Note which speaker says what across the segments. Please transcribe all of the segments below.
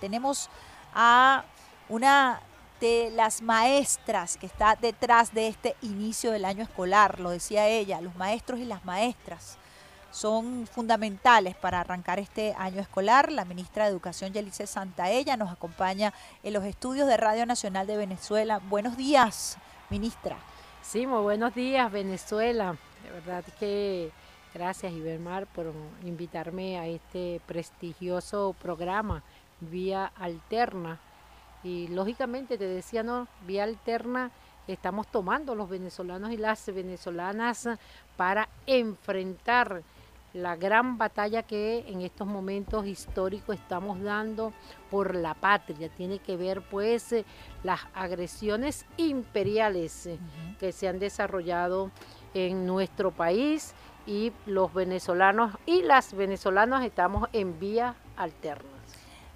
Speaker 1: Tenemos a una de las maestras que está detrás de este inicio del año escolar, lo decía ella, los maestros y las maestras son fundamentales para arrancar este año escolar. La ministra de Educación, Yelice Santaella, nos acompaña en los estudios de Radio Nacional de Venezuela. Buenos días, ministra.
Speaker 2: Sí, muy buenos días, Venezuela. De verdad que gracias, Ibermar, por invitarme a este prestigioso programa vía alterna. Y lógicamente te decía, no, vía alterna estamos tomando los venezolanos y las venezolanas para enfrentar la gran batalla que en estos momentos históricos estamos dando por la patria. Tiene que ver pues las agresiones imperiales que se han desarrollado en nuestro país y los venezolanos y las venezolanas estamos en vía alterna.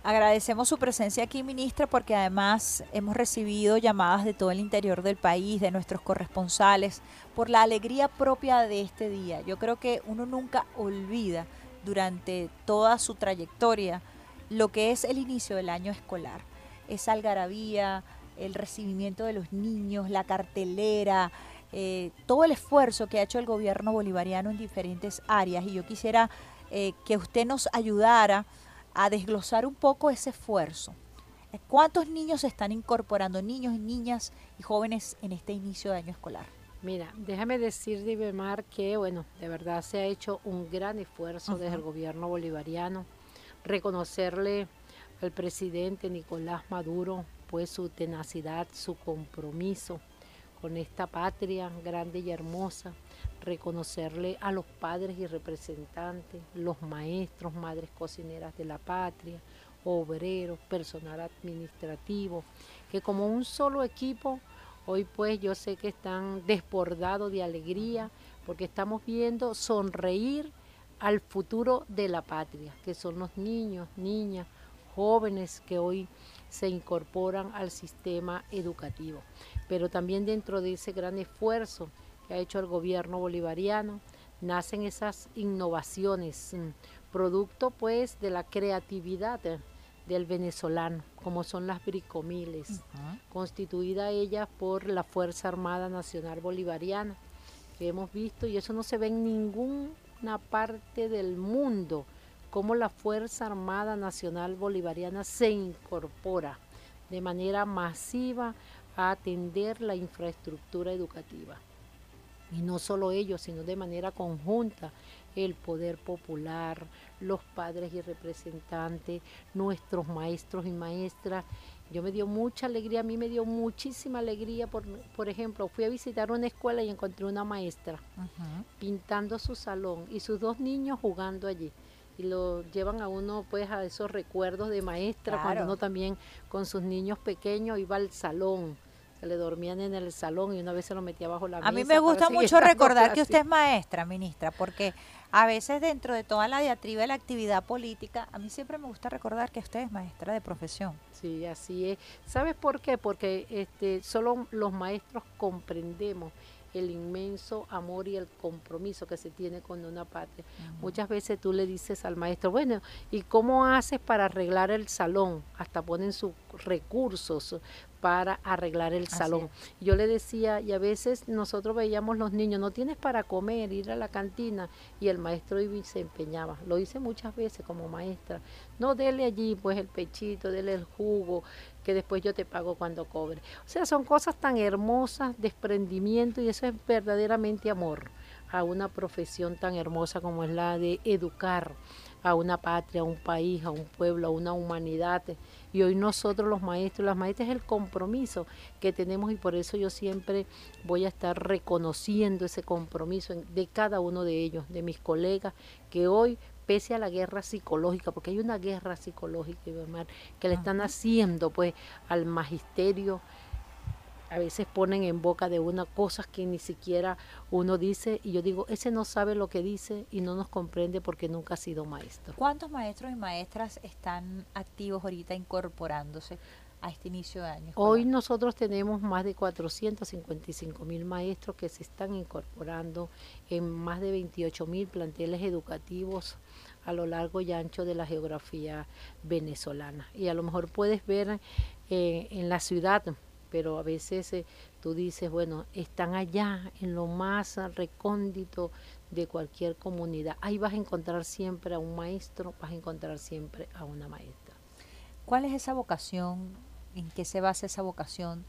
Speaker 1: Agradecemos su presencia aquí, ministra, porque además hemos recibido llamadas de todo el interior del país, de nuestros corresponsales, por la alegría propia de este día. Yo creo que uno nunca olvida durante toda su trayectoria lo que es el inicio del año escolar. Esa algarabía, el recibimiento de los niños, la cartelera, eh, todo el esfuerzo que ha hecho el gobierno bolivariano en diferentes áreas. Y yo quisiera eh, que usted nos ayudara a desglosar un poco ese esfuerzo. ¿Cuántos niños se están incorporando, niños y niñas y jóvenes en este inicio de año escolar?
Speaker 2: Mira, déjame decir, Divemar, que bueno, de verdad se ha hecho un gran esfuerzo desde el gobierno bolivariano. Reconocerle al presidente Nicolás Maduro pues su tenacidad, su compromiso con esta patria grande y hermosa, reconocerle a los padres y representantes, los maestros, madres cocineras de la patria, obreros, personal administrativo, que como un solo equipo, hoy pues yo sé que están desbordados de alegría porque estamos viendo sonreír al futuro de la patria, que son los niños, niñas, jóvenes que hoy se incorporan al sistema educativo. Pero también dentro de ese gran esfuerzo que ha hecho el gobierno bolivariano, nacen esas innovaciones, mm, producto pues de la creatividad del venezolano, como son las bricomiles, constituida ella por la Fuerza Armada Nacional Bolivariana, que hemos visto, y eso no se ve en ninguna parte del mundo, como la Fuerza Armada Nacional Bolivariana se incorpora de manera masiva a atender la infraestructura educativa. Y no solo ellos, sino de manera conjunta el poder popular, los padres y representantes, nuestros maestros y maestras. Yo me dio mucha alegría, a mí me dio muchísima alegría, por, por ejemplo, fui a visitar una escuela y encontré una maestra pintando su salón y sus dos niños jugando allí y lo llevan a uno pues a esos recuerdos de maestra cuando uno también con sus niños pequeños iba al salón se le dormían en el salón y una vez se lo metía bajo la mesa.
Speaker 1: A mí me gusta mucho recordar que usted es maestra, ministra, porque a veces dentro de toda la diatriba de la actividad política, a mí siempre me gusta recordar que usted es maestra de profesión.
Speaker 2: Sí, así es. ¿Sabes por qué? Porque este, solo los maestros comprendemos el inmenso amor y el compromiso que se tiene con una patria. Muchas veces tú le dices al maestro, bueno, ¿y cómo haces para arreglar el salón? Hasta ponen sus recursos para arreglar el salón. Yo le decía, y a veces nosotros veíamos los niños, no tienes para comer, ir a la cantina, y el maestro se empeñaba. Lo hice muchas veces como maestra. No, dele allí pues el pechito, dele el jugo, que después yo te pago cuando cobre. O sea, son cosas tan hermosas, desprendimiento, y eso es verdaderamente amor a una profesión tan hermosa como es la de educar a una patria, a un país, a un pueblo, a una humanidad. Y hoy nosotros los maestros, las maestras es el compromiso que tenemos y por eso yo siempre voy a estar reconociendo ese compromiso de cada uno de ellos, de mis colegas, que hoy pese a la guerra psicológica, porque hay una guerra psicológica que le están haciendo pues al magisterio, a veces ponen en boca de una cosas que ni siquiera uno dice y yo digo, ese no sabe lo que dice y no nos comprende porque nunca ha sido maestro.
Speaker 1: ¿Cuántos maestros y maestras están activos ahorita incorporándose a este inicio de año?
Speaker 2: Hoy nosotros tenemos más de 455 mil maestros que se están incorporando en más de 28 mil planteles educativos a lo largo y ancho de la geografía venezolana. Y a lo mejor puedes ver eh, en la ciudad, pero a veces eh, tú dices, bueno, están allá en lo más recóndito de cualquier comunidad. Ahí vas a encontrar siempre a un maestro, vas a encontrar siempre a una maestra.
Speaker 1: ¿Cuál es esa vocación? ¿En qué se basa esa vocación?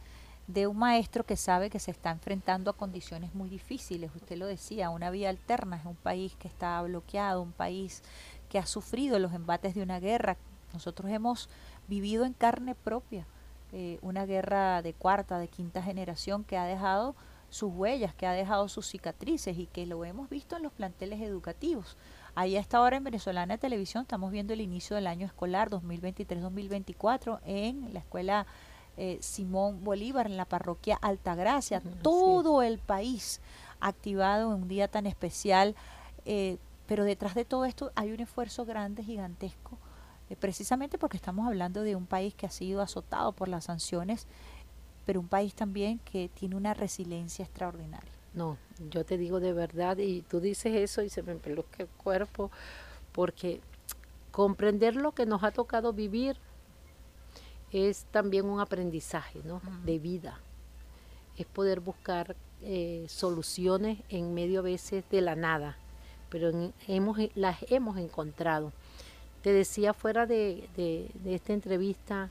Speaker 1: de un maestro que sabe que se está enfrentando a condiciones muy difíciles. Usted lo decía, una vía alterna es un país que está bloqueado, un país que ha sufrido los embates de una guerra. Nosotros hemos vivido en carne propia eh, una guerra de cuarta, de quinta generación que ha dejado sus huellas, que ha dejado sus cicatrices y que lo hemos visto en los planteles educativos. Ahí a esta hora en Venezolana Televisión estamos viendo el inicio del año escolar 2023-2024 en la escuela eh, Simón Bolívar, en la parroquia Altagracia. Todo el país activado en un día tan especial, eh, pero detrás de todo esto hay un esfuerzo grande, gigantesco, eh, precisamente porque estamos hablando de un país que ha sido azotado por las sanciones pero un país también que tiene una resiliencia extraordinaria.
Speaker 2: No, yo te digo de verdad, y tú dices eso y se me empeluzca el cuerpo, porque comprender lo que nos ha tocado vivir es también un aprendizaje ¿no? de vida. Es poder buscar eh, soluciones en medio a veces de la nada, pero hemos, las hemos encontrado. Te decía fuera de, esta entrevista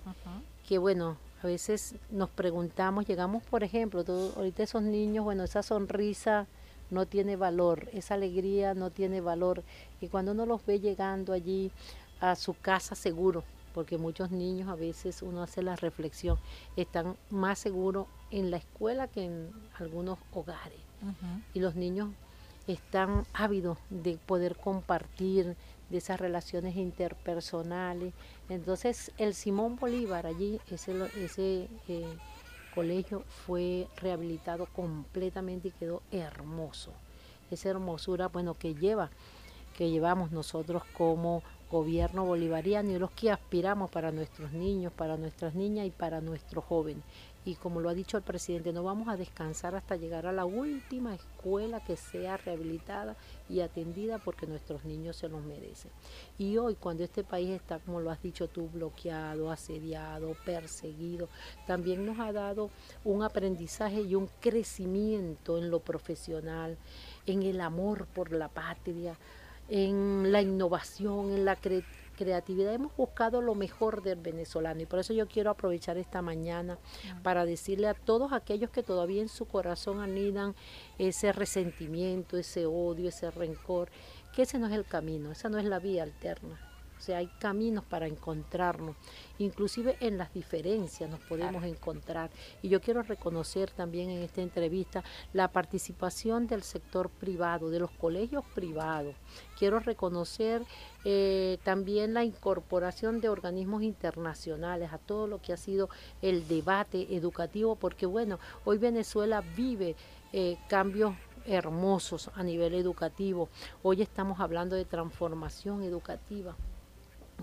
Speaker 2: que, bueno, a veces nos preguntamos, llegamos, por ejemplo, ahorita esos niños, bueno, esa sonrisa no tiene valor, esa alegría no tiene valor. Y cuando uno los ve llegando allí a su casa seguro, porque muchos niños a veces uno hace la reflexión, están más seguros en la escuela que en algunos hogares. Y los niños están ávidos de poder compartir, de esas relaciones interpersonales. Entonces el Simón Bolívar allí, ese, eh, colegio fue rehabilitado completamente y quedó hermoso. Esa hermosura, bueno, que lleva, que llevamos nosotros como gobierno bolivariano y los que aspiramos para nuestros niños, para nuestras niñas y para nuestros jóvenes y como lo ha dicho el presidente, no vamos a descansar hasta llegar a la última escuela que sea rehabilitada y atendida porque nuestros niños se los merecen. Y hoy cuando este país está, como lo has dicho tú, bloqueado, asediado, perseguido, también nos ha dado un aprendizaje y un crecimiento en lo profesional, en el amor por la patria, en la innovación, en la creatividad creatividad. Hemos buscado lo mejor del venezolano y por eso yo quiero aprovechar esta mañana para decirle a todos aquellos que todavía en su corazón anidan ese resentimiento, ese odio, ese rencor, que ese no es el camino, esa no es la vía alterna. O sea, hay caminos para encontrarnos. Inclusive en las diferencias nos podemos encontrar. Y yo quiero reconocer también en esta entrevista la participación del sector privado, de los colegios privados. Quiero reconocer eh, también la incorporación de organismos internacionales a todo lo que ha sido el debate educativo, porque bueno, hoy Venezuela vive eh, cambios hermosos a nivel educativo. Hoy estamos hablando de transformación educativa.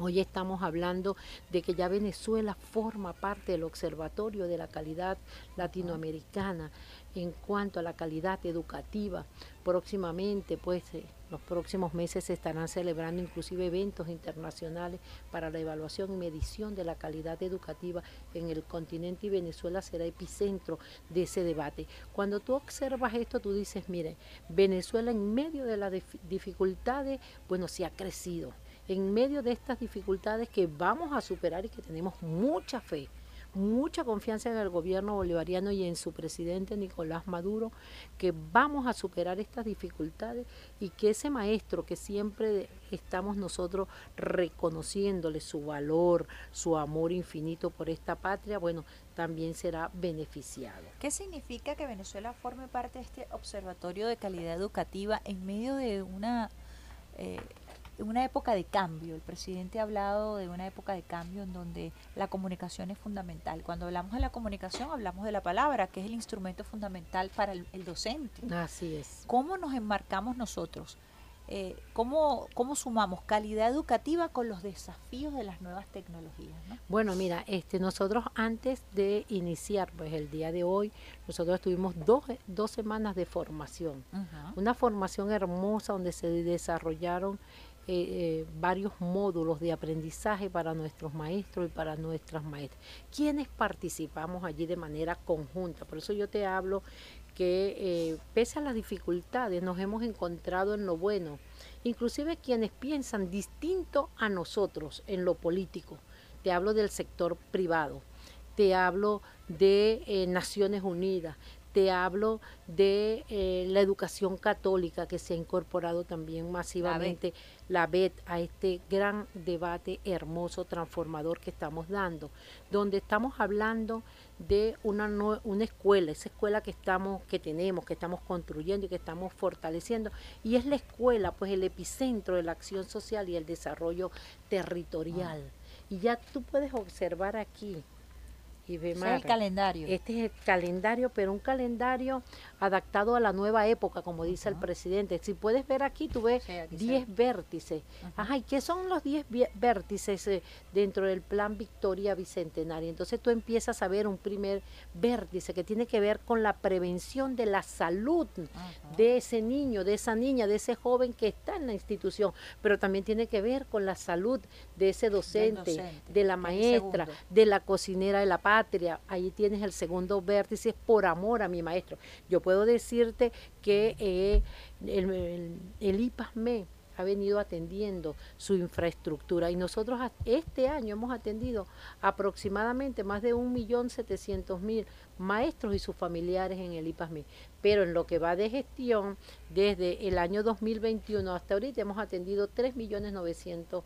Speaker 2: Hoy estamos hablando de que ya Venezuela forma parte del Observatorio de la Calidad Latinoamericana en cuanto a la calidad educativa. Próximamente, pues, eh, los próximos meses se estarán celebrando inclusive eventos internacionales para la evaluación y medición de la calidad educativa en el continente y Venezuela será epicentro de ese debate. Cuando tú observas esto, tú dices, mire, Venezuela en medio de las dificultades, bueno, se ha crecido en medio de estas dificultades que vamos a superar y que tenemos mucha fe, mucha confianza en el gobierno bolivariano y en su presidente Nicolás Maduro, que vamos a superar estas dificultades y que ese maestro que siempre estamos nosotros reconociéndole su valor, su amor infinito por esta patria, bueno, también será beneficiado.
Speaker 1: ¿Qué significa que Venezuela forme parte de este observatorio de calidad educativa en medio de una... Eh, una época de cambio. El presidente ha hablado de una época de cambio en donde la comunicación es fundamental. Cuando hablamos de la comunicación, hablamos de la palabra, que es el instrumento fundamental para el, docente.
Speaker 2: Así es.
Speaker 1: ¿Cómo nos enmarcamos nosotros eh, ¿cómo, ¿cómo, sumamos calidad educativa con los desafíos de las nuevas tecnologías?
Speaker 2: Bueno, mira, este, nosotros antes de iniciar, pues el día de hoy, nosotros tuvimos dos, dos semanas de formación, una formación hermosa donde se desarrollaron eh, eh, varios módulos de aprendizaje para nuestros maestros y para nuestras maestras. ¿Quiénes participamos allí de manera conjunta? Por eso yo te hablo que eh, pese a las dificultades nos hemos encontrado en lo bueno, inclusive quienes piensan distinto a nosotros en lo político. Te hablo del sector privado, te hablo de Naciones Unidas, te hablo de eh, la educación católica que se ha incorporado también masivamente, la BET, a este gran debate hermoso, transformador que estamos dando, donde estamos hablando de una, una escuela, esa escuela que estamos, que tenemos, que estamos construyendo y que estamos fortaleciendo, y es la escuela, pues el epicentro de la acción social y el desarrollo territorial. Ah. Y ya tú puedes observar aquí
Speaker 1: este es el calendario.
Speaker 2: Este es el calendario, pero un calendario adaptado a la nueva época, como dice el presidente. Si puedes ver aquí, tú ves 10 vértices. Ajá, ¿y qué son los 10 vértices eh, dentro del plan Victoria Bicentenaria? Entonces tú empiezas a ver un primer vértice que tiene que ver con la prevención de la salud de ese niño, de esa niña, de ese joven que está en la institución, pero también tiene que ver con la salud de ese docente, de la maestra, de la cocinera de la paz ahí tienes el segundo vértice, por amor a mi maestro. Yo puedo decirte que eh, el, el, IPASME ha venido atendiendo su infraestructura y nosotros este año hemos atendido aproximadamente más de 1.700.000 maestros y sus familiares en el IPASME. Pero en lo que va de gestión, desde el año 2021 hasta ahorita hemos atendido 3.900.000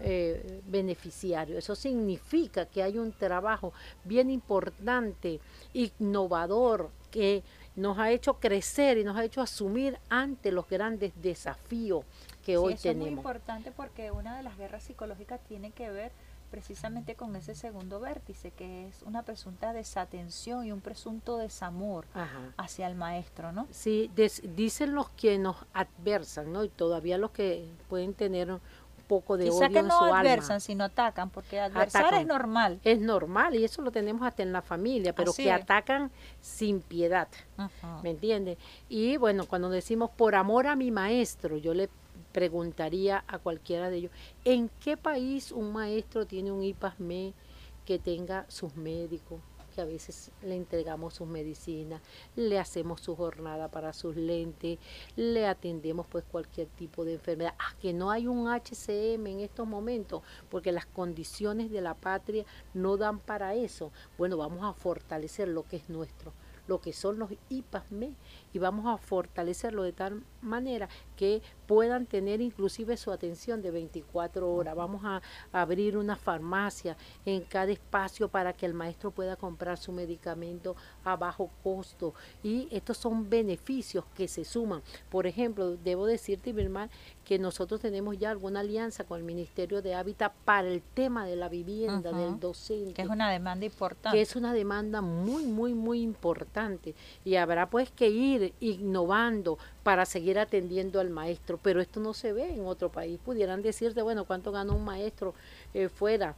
Speaker 2: eh, beneficiarios. Eso significa que hay un trabajo bien importante, innovador, que nos ha hecho crecer y nos ha hecho asumir ante los grandes desafíos que hoy tenemos. Es muy
Speaker 1: importante porque una de las guerras psicológicas tiene que ver precisamente con ese segundo vértice, que es una presunta desatención y un presunto desamor hacia el maestro, ¿no?
Speaker 2: Sí, dicen los que nos adversan, ¿no? Y todavía los que pueden tener poco de
Speaker 1: Quizá que no adversan, sino atacan, porque adversar es normal.
Speaker 2: Es normal y eso lo tenemos hasta en la familia, pero que atacan sin piedad, ¿me entiendes? Y bueno, cuando decimos por amor a mi maestro, yo le preguntaría a cualquiera de ellos, ¿en qué país un maestro tiene un IPASME que tenga sus médicos, que a veces le entregamos sus medicinas, le hacemos su jornada para sus lentes, le atendemos pues cualquier tipo de enfermedad. Ah, que no hay un HCM en estos momentos, porque las condiciones de la patria no dan para eso. Bueno, vamos a fortalecer lo que es nuestro lo que son los IPASME y vamos a fortalecerlo de tal manera que puedan tener inclusive su atención de 24 horas. Vamos a abrir una farmacia en cada espacio para que el maestro pueda comprar su medicamento a bajo costo. Y estos son beneficios que se suman. Por ejemplo, debo decirte, hermano, que nosotros tenemos ya alguna alianza con el Ministerio de Hábitat para el tema de la vivienda, del docente.
Speaker 1: Que es una demanda importante.
Speaker 2: Que es una demanda muy, muy, muy importante. Y habrá pues que ir innovando para seguir atendiendo al maestro. Pero esto no se ve en otro país. Pudieran decirte, bueno, ¿cuánto gana un maestro eh, fuera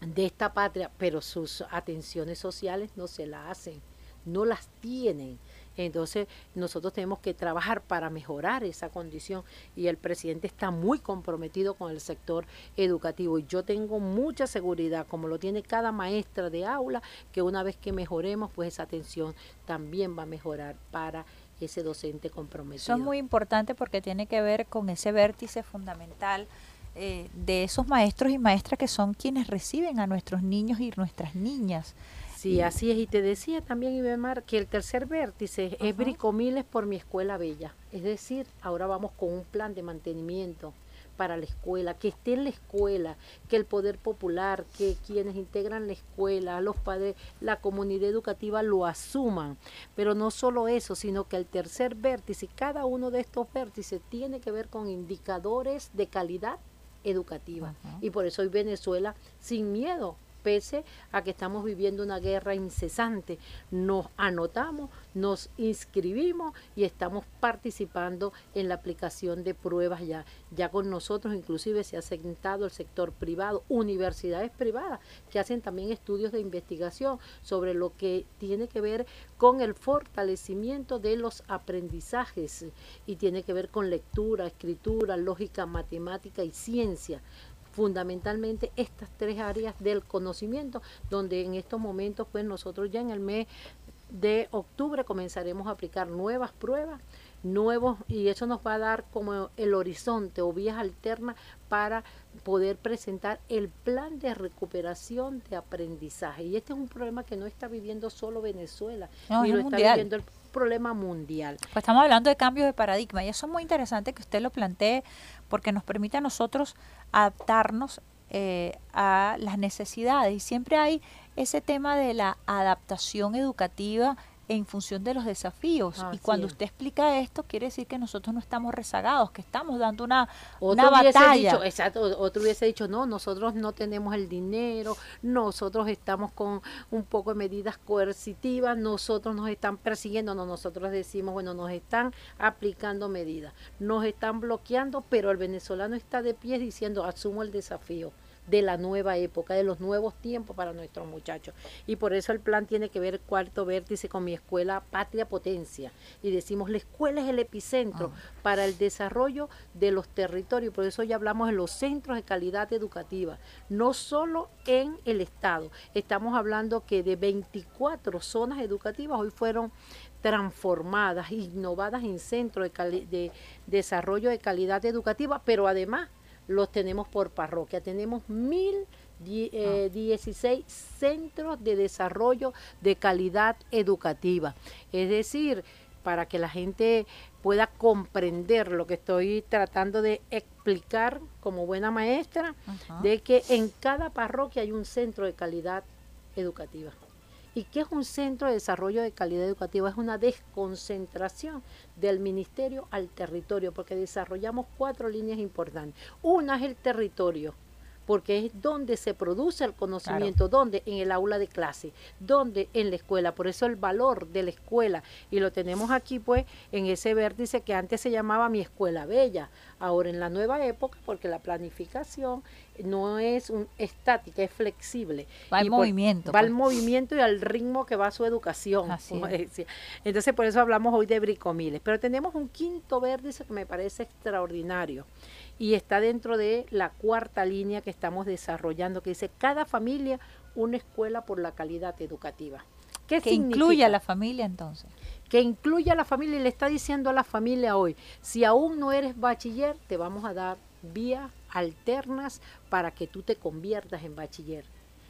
Speaker 2: de esta patria? Pero sus atenciones sociales no se las hacen, no las tienen. Entonces nosotros tenemos que trabajar para mejorar esa condición y el presidente está muy comprometido con el sector educativo y yo tengo mucha seguridad, como lo tiene cada maestra de aula, que una vez que mejoremos, pues esa atención también va a mejorar para ese docente comprometido.
Speaker 1: Eso es muy importante porque tiene que ver con ese vértice fundamental eh, de esos maestros y maestras que son quienes reciben a nuestros niños y nuestras niñas.
Speaker 2: Sí, así es. Y te decía también, Ibemar, que el tercer vértice es Bricomiles por mi escuela bella. Es decir, ahora vamos con un plan de mantenimiento para la escuela, que esté en la escuela, que el poder popular, que quienes integran la escuela, los padres, la comunidad educativa lo asuman. Pero no solo eso, sino que el tercer vértice, cada uno de estos vértices tiene que ver con indicadores de calidad educativa. Y por eso hoy Venezuela, sin miedo, pese a que estamos viviendo una guerra incesante. Nos anotamos, nos inscribimos y estamos participando en la aplicación de pruebas ya. Ya con nosotros inclusive se ha sentado el sector privado, universidades privadas que hacen también estudios de investigación sobre lo que tiene que ver con el fortalecimiento de los aprendizajes y tiene que ver con lectura, escritura, lógica, matemática y ciencia fundamentalmente estas tres áreas del conocimiento, donde en estos momentos, pues nosotros ya en el mes de octubre comenzaremos a aplicar nuevas pruebas, nuevos, y eso nos va a dar como el horizonte o vías alternas para poder presentar el plan de recuperación de aprendizaje. Y este es un problema que no está viviendo solo Venezuela,
Speaker 1: no,
Speaker 2: ni lo
Speaker 1: mundial.
Speaker 2: está viviendo el problema mundial.
Speaker 1: Pues estamos hablando de cambios de paradigma y eso es muy interesante que usted lo plantee porque nos permite a nosotros adaptarnos eh, a las necesidades y siempre hay ese tema de la adaptación educativa en función de los desafíos. Y cuando usted explica esto, quiere decir que nosotros no estamos rezagados, que estamos dando una,
Speaker 2: Otro
Speaker 1: una
Speaker 2: hubiese
Speaker 1: batalla.
Speaker 2: dicho, exacto, otro hubiese dicho, no, nosotros no tenemos el dinero, nosotros estamos con un poco de medidas coercitivas, nosotros nos están persiguiendo, no, nosotros decimos, bueno, nos están aplicando medidas, nos están bloqueando, pero el venezolano está de pie diciendo, asumo el desafío de la nueva época, de los nuevos tiempos para nuestros muchachos. Y por eso el plan tiene que ver cuarto vértice con mi escuela Patria Potencia. Y decimos, la escuela es el epicentro para el desarrollo de los territorios. Por eso ya hablamos de los centros de calidad educativa, no solo en el Estado. Estamos hablando que de 24 zonas educativas hoy fueron transformadas, innovadas en centros de desarrollo de calidad educativa, pero además los tenemos por parroquia. Tenemos mil die- eh, 16 centros de desarrollo de calidad educativa. Es decir, para que la gente pueda comprender lo que estoy tratando de explicar como buena maestra, de que en cada parroquia hay un centro de calidad educativa. ¿Y qué es un centro de desarrollo de calidad educativa? Es una desconcentración del ministerio al territorio, porque desarrollamos cuatro líneas importantes. Una es el territorio, porque es donde se produce el conocimiento, donde en el aula de clase, donde en la escuela. Por eso el valor de la escuela, y lo tenemos aquí pues en ese vértice que antes se llamaba mi escuela bella, ahora en la nueva época, porque la planificación no es un, estática, es flexible.
Speaker 1: Va
Speaker 2: por-
Speaker 1: movimiento,
Speaker 2: Va al
Speaker 1: pues.
Speaker 2: movimiento y al ritmo que va su educación. Entonces por eso hablamos hoy de bricomiles. Pero tenemos un quinto vértice que me parece extraordinario y está dentro de la cuarta línea que estamos desarrollando, que dice cada familia una escuela por la calidad educativa. ¿Qué
Speaker 1: que incluya a la familia entonces.
Speaker 2: que incluya a la familia y le está diciendo a la familia hoy, si aún no eres bachiller, te vamos a dar vías alternas para que tú te conviertas en bachiller.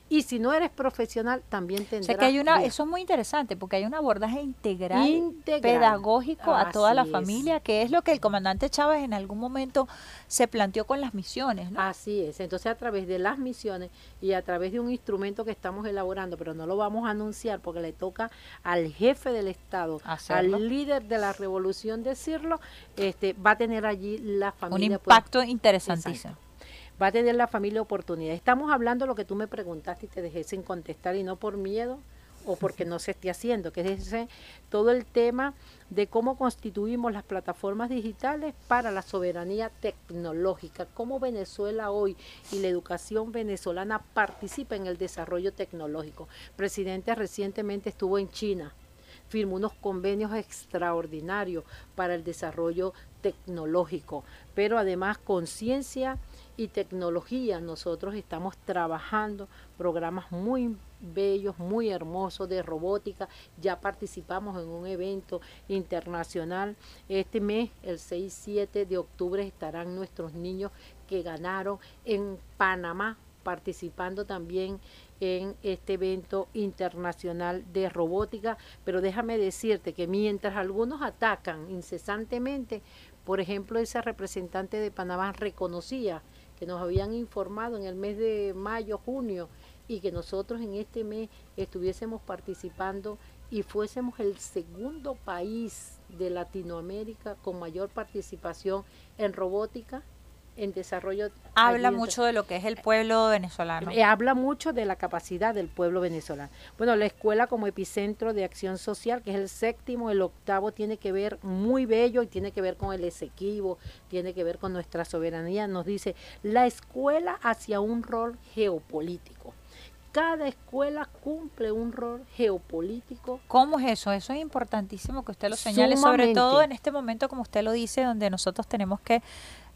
Speaker 2: Y si no eres profesional, también
Speaker 1: O
Speaker 2: tendrás
Speaker 1: sea que hay una, eso es muy interesante porque hay un abordaje integral,
Speaker 2: Integral.
Speaker 1: pedagógico a toda la
Speaker 2: es.
Speaker 1: familia, que es lo que el comandante Chávez en algún momento se planteó con las misiones, ¿no?
Speaker 2: Así es. Entonces, a través de las misiones y a través de un instrumento que estamos elaborando, pero no lo vamos a anunciar porque le toca al jefe del Estado,
Speaker 1: Hacerlo.
Speaker 2: al líder de la revolución decirlo, este, va a tener allí la
Speaker 1: un
Speaker 2: familia. pues,
Speaker 1: impacto interesantísimo.
Speaker 2: Exacto. Va a tener la familia oportunidad. Estamos hablando de lo que tú me preguntaste y te dejé sin contestar y no por miedo o porque no se esté haciendo, que es ese, todo el tema de cómo constituimos las plataformas digitales para la soberanía tecnológica, cómo Venezuela hoy y la educación venezolana participa en el desarrollo tecnológico. El presidente recientemente estuvo en China, firmó unos convenios extraordinarios para el desarrollo tecnológico, pero además conciencia y tecnología. Nosotros estamos trabajando programas muy bellos, muy hermosos de robótica. Ya participamos en un evento internacional. Este mes, el 6-7 de octubre, estarán nuestros niños que ganaron en Panamá participando también en este evento internacional de robótica, pero déjame decirte que mientras algunos atacan incesantemente, por ejemplo, ese representante de Panamá reconocía que nos habían informado en el mes de mayo, junio, y que nosotros en este mes estuviésemos participando y fuésemos el segundo país de Latinoamérica con mayor participación en robótica, en desarrollo.
Speaker 1: Habla mucho de lo que es el pueblo venezolano.
Speaker 2: Eh, habla mucho de la capacidad del pueblo venezolano. Bueno, la escuela como epicentro de acción social, que es el séptimo, el octavo tiene que ver muy bello y tiene que ver con el Esequibo, tiene que ver con nuestra soberanía. Nos dice la escuela hacia un rol geopolítico cada escuela cumple un rol geopolítico.
Speaker 1: ¿Cómo es eso? Eso es importantísimo que usted lo señale, sobre todo en este momento, como usted lo dice, donde nosotros tenemos que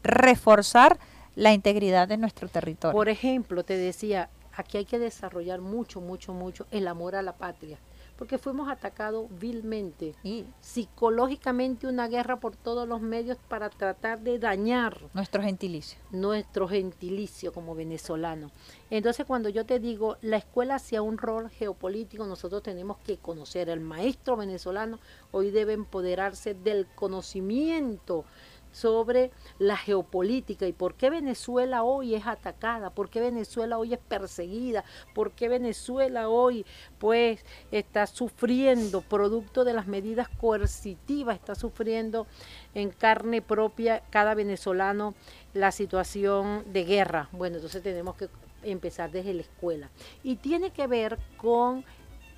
Speaker 1: reforzar la integridad de nuestro territorio.
Speaker 2: Por ejemplo, te decía, aquí hay que desarrollar mucho, mucho, mucho el amor a la patria porque fuimos atacados vilmente, y psicológicamente una guerra por todos los medios para tratar de dañar
Speaker 1: nuestro gentilicio.
Speaker 2: Nuestro gentilicio como venezolano. Entonces cuando yo te digo, la escuela hacia un rol geopolítico, nosotros tenemos que conocer, el maestro venezolano hoy debe empoderarse del conocimiento sobre la geopolítica y por qué Venezuela hoy es atacada, por qué Venezuela hoy es perseguida, por qué Venezuela hoy pues está sufriendo producto de las medidas coercitivas, está sufriendo en carne propia cada venezolano la situación de guerra. Bueno, entonces tenemos que empezar desde la escuela. Y tiene que ver con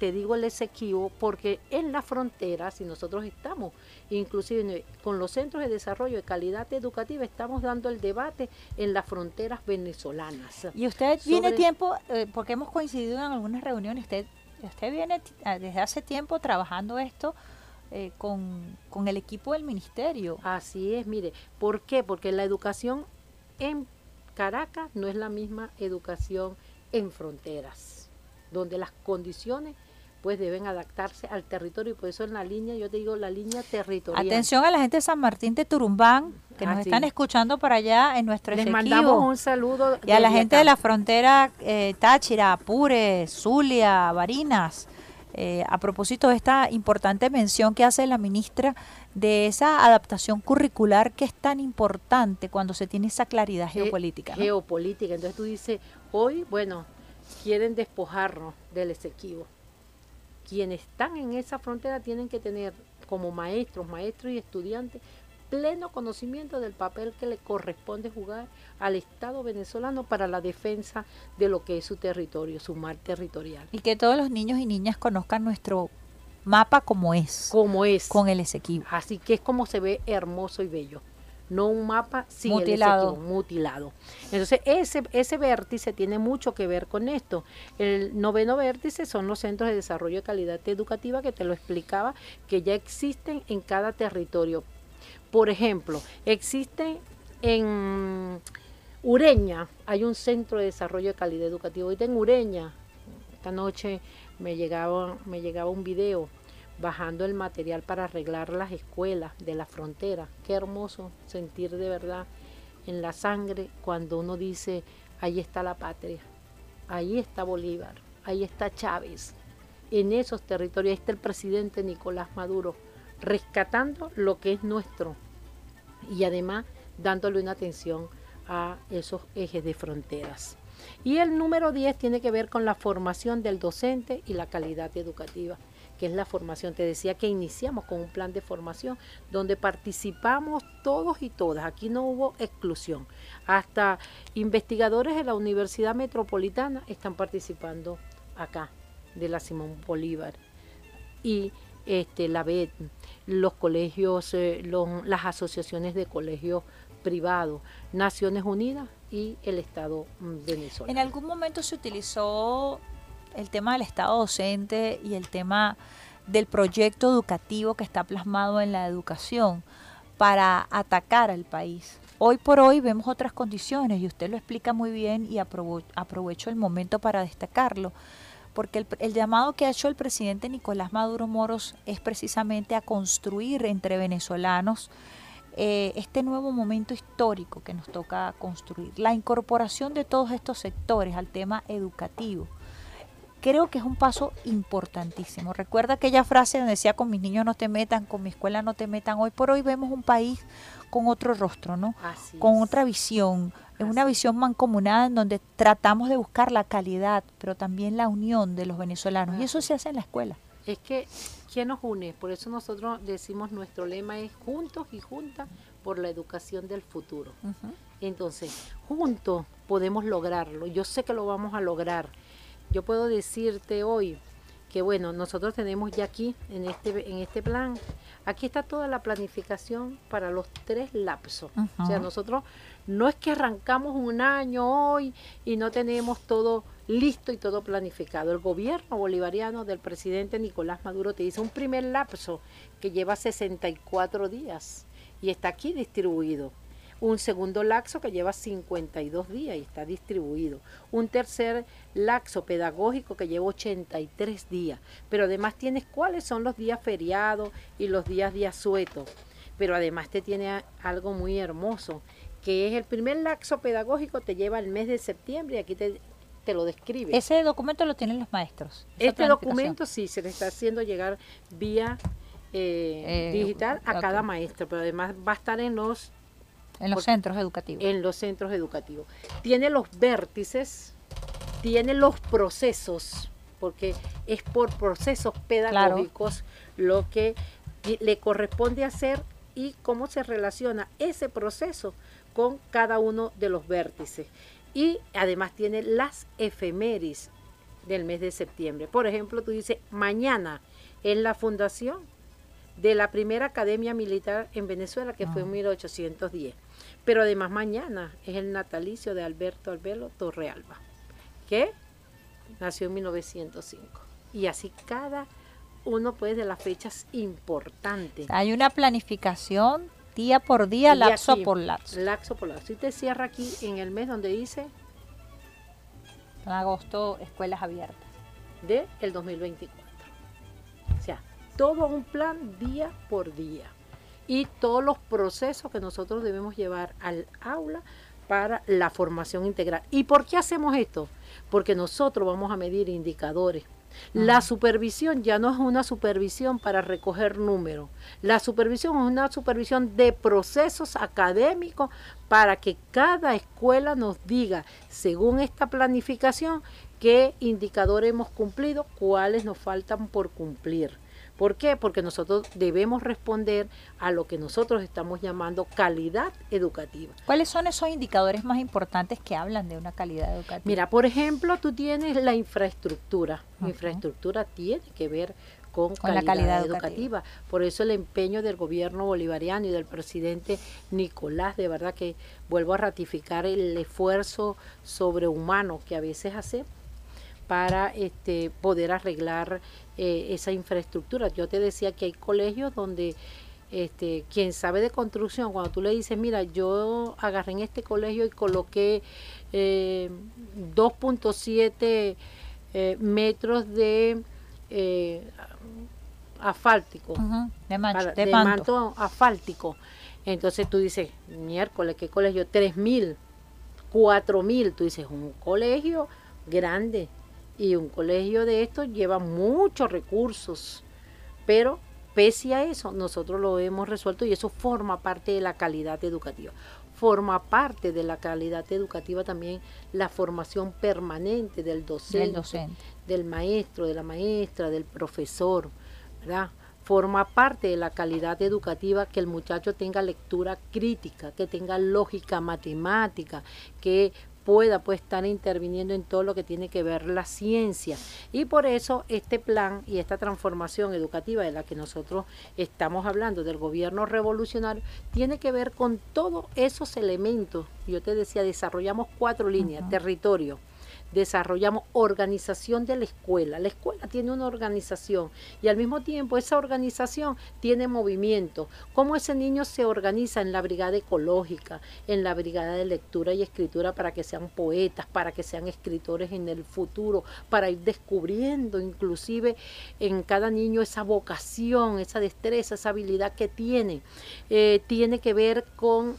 Speaker 2: te digo el Esequibo porque en la frontera, si nosotros estamos, inclusive con los centros de desarrollo de calidad educativa, estamos dando el debate en las fronteras venezolanas.
Speaker 1: Y usted viene tiempo, eh, porque hemos coincidido en algunas reuniones, usted, usted viene ah, desde hace tiempo trabajando esto. Eh, con, con el equipo del ministerio.
Speaker 2: Así es, mire, ¿por qué? Porque la educación en Caracas no es la misma educación en fronteras, donde las condiciones pues deben adaptarse al territorio y por eso en la línea, yo te digo, la línea territorial.
Speaker 1: Atención a la gente de San Martín de Turumbán, que nos están escuchando por allá en nuestro
Speaker 2: Les mandamos un saludo.
Speaker 1: Y a la gente de la frontera eh, Táchira, Apure, Zulia, Barinas. Eh, a propósito de esta importante mención que hace la ministra de esa adaptación curricular que es tan importante cuando se tiene esa claridad geopolítica.
Speaker 2: Geopolítica. Entonces tú dices, hoy, bueno, quieren despojarnos del Esequibo quienes están en esa frontera tienen que tener como maestros, maestros y estudiantes pleno conocimiento del papel que le corresponde jugar al Estado venezolano para la defensa de lo que es su territorio, su mar territorial.
Speaker 1: Y que todos los niños y niñas conozcan nuestro mapa como es.
Speaker 2: Como es.
Speaker 1: Con el Esequibo.
Speaker 2: Así que es como se ve hermoso y bello no un mapa sin mutilado. mutilado. Entonces, ese, ese vértice tiene mucho que ver con esto. El noveno vértice son los centros de desarrollo de calidad educativa que te lo explicaba, que ya existen en cada territorio. Por ejemplo, existen en Ureña, hay un centro de desarrollo de calidad educativa. Ahorita en Ureña, esta noche me llegaba, me llegaba un video bajando el material para arreglar las escuelas de la frontera. Qué hermoso sentir de verdad en la sangre cuando uno dice, ahí está la patria, ahí está Bolívar, ahí está Chávez. En esos territorios está el presidente Nicolás Maduro, rescatando lo que es nuestro y además dándole una atención a esos ejes de fronteras. Y el número 10 tiene que ver con la formación del docente y la calidad educativa es la formación. Te decía que iniciamos con un plan de formación donde participamos todos y todas. Aquí no hubo exclusión. Hasta investigadores de la Universidad Metropolitana están participando acá, de la Simón Bolívar. Y este, la BED, los colegios, eh, las asociaciones de colegios privados, Naciones Unidas y el Estado mm, venezolano.
Speaker 1: En algún momento se utilizó el tema del Estado docente y el tema del proyecto educativo que está plasmado en la educación para atacar al país. Hoy por hoy vemos otras condiciones y usted lo explica muy bien y aprovecho el momento para destacarlo, porque el, llamado que ha hecho el presidente Nicolás Maduro Moros es precisamente a construir entre venezolanos eh, este nuevo momento histórico que nos toca construir, la incorporación de todos estos sectores al tema educativo creo que es un paso importantísimo. Recuerda aquella frase donde decía con mis niños no te metan, con mi escuela no te metan. Hoy por hoy vemos un país con otro rostro, ¿no? con otra visión, es una visión mancomunada en donde tratamos de buscar la calidad, pero también la unión de los venezolanos. Y eso se hace en la escuela.
Speaker 2: Es que, ¿quién nos une? Por eso nosotros decimos nuestro lema es juntos y juntas por la educación del futuro. Entonces, juntos podemos lograrlo. Yo sé que lo vamos a lograr. Yo puedo decirte hoy que bueno, nosotros tenemos ya aquí en este en este plan, aquí está toda la planificación para los tres lapsos. O sea, nosotros no es que arrancamos un año hoy y no tenemos todo listo y todo planificado. El gobierno bolivariano del presidente Nicolás Maduro te dice un primer lapso que lleva 64 días y está aquí distribuido. Un segundo laxo que lleva 52 días y está distribuido. Un tercer laxo pedagógico que lleva 83 días. Pero además tienes cuáles son los días feriados y los días de asueto. Pero además te tiene algo muy hermoso, que es el primer laxo pedagógico, te lleva el mes de septiembre y aquí te, te lo describe.
Speaker 1: Ese documento lo tienen los maestros.
Speaker 2: Este documento sí, se le está haciendo llegar vía eh, eh, digital a cada maestro, pero además va a estar en los
Speaker 1: en los centros educativos.
Speaker 2: En los centros educativos. Tiene los vértices, tiene los procesos, porque es por procesos pedagógicos lo que le corresponde hacer y cómo se relaciona ese proceso con cada uno de los vértices. Y además tiene las efemérides del mes de septiembre. Por ejemplo, tú dices, mañana en la fundación de la primera academia militar en Venezuela, que fue en 1810. Ah. Pero además mañana es el natalicio de Alberto Albelo Torrealba, que nació en 1905. Y así cada uno pues de las fechas importantes.
Speaker 1: Hay una planificación día por día, lapso por lapso.
Speaker 2: Lapso por lapso. Y te cierra aquí en el mes donde dice...
Speaker 1: En agosto, escuelas abiertas.
Speaker 2: De el 2024. Todo un plan día por día y todos los procesos que nosotros debemos llevar al aula para la formación integral. ¿Y por qué hacemos esto? Porque nosotros vamos a medir indicadores. La supervisión ya no es una supervisión para recoger números. La supervisión es una supervisión de procesos académicos para que cada escuela nos diga, según esta planificación, qué indicadores hemos cumplido, cuáles nos faltan por cumplir. ¿Por qué? Porque nosotros debemos responder a lo que nosotros estamos llamando calidad educativa.
Speaker 1: ¿Cuáles son esos indicadores más importantes que hablan de una calidad educativa?
Speaker 2: Mira, por ejemplo, tú tienes la infraestructura. La infraestructura tiene que ver con, calidad, la calidad educativa. Por eso el empeño del gobierno bolivariano y del presidente Nicolás, de verdad que vuelvo a ratificar el esfuerzo sobrehumano que a veces hace para este, poder arreglar eh, esa infraestructura. Yo te decía que hay colegios donde este, quien sabe de construcción, cuando tú le dices, mira, yo agarré en este colegio y coloqué 2.7 eh, eh, metros de asfáltico,
Speaker 1: de, manto.
Speaker 2: asfáltico. Entonces tú dices, miércoles, ¿qué colegio? 3.000, 4.000. Tú dices, un colegio grande. Y un colegio de estos lleva muchos recursos, pero pese a eso, nosotros lo hemos resuelto y eso forma parte de la calidad educativa. Forma parte de la calidad educativa también la formación permanente del docente, del, maestro, de la maestra, del profesor, ¿verdad? Forma parte de la calidad educativa que el muchacho tenga lectura crítica, que tenga lógica matemática, que pueda pues estar interviniendo en todo lo que tiene que ver la ciencia. Y por eso este plan y esta transformación educativa de la que nosotros estamos hablando del gobierno revolucionario tiene que ver con todos esos elementos. Yo te decía, desarrollamos cuatro líneas, territorio, desarrollamos organización de la escuela. La escuela tiene una organización y al mismo tiempo esa organización tiene movimiento. Cómo ese niño se organiza en la brigada ecológica, en la brigada de lectura y escritura para que sean poetas, para que sean escritores en el futuro, para ir descubriendo inclusive en cada niño esa vocación, esa destreza, esa habilidad que tiene. Eh, tiene que ver con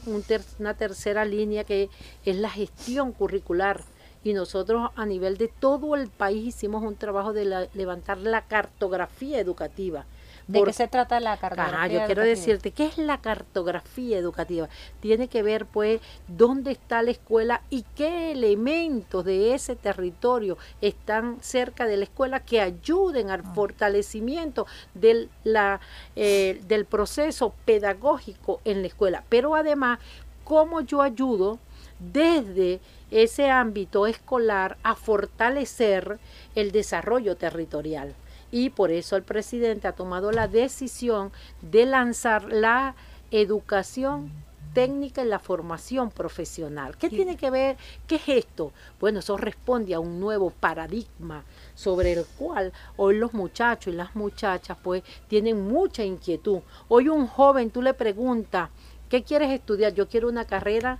Speaker 2: una tercera línea que es la gestión curricular y nosotros a nivel de todo el país hicimos un trabajo de levantar la cartografía educativa
Speaker 1: ¿De qué se trata la cartografía?
Speaker 2: Ah, yo quiero decirte, ¿qué es la cartografía educativa? Tiene que ver, pues, dónde está la escuela y qué elementos de ese territorio están cerca de la escuela que ayuden al ah. fortalecimiento del, la, eh, del proceso pedagógico en la escuela. Pero además, cómo yo ayudo desde ese ámbito escolar a fortalecer el desarrollo territorial y por eso el presidente ha tomado la decisión de lanzar la educación técnica y la formación profesional. ¿Qué tiene que ver? ¿Qué es esto? Bueno, eso responde a un nuevo paradigma sobre el cual hoy los muchachos y las muchachas pues tienen mucha inquietud. Hoy un joven tú le preguntas, ¿qué quieres estudiar? Yo quiero una carrera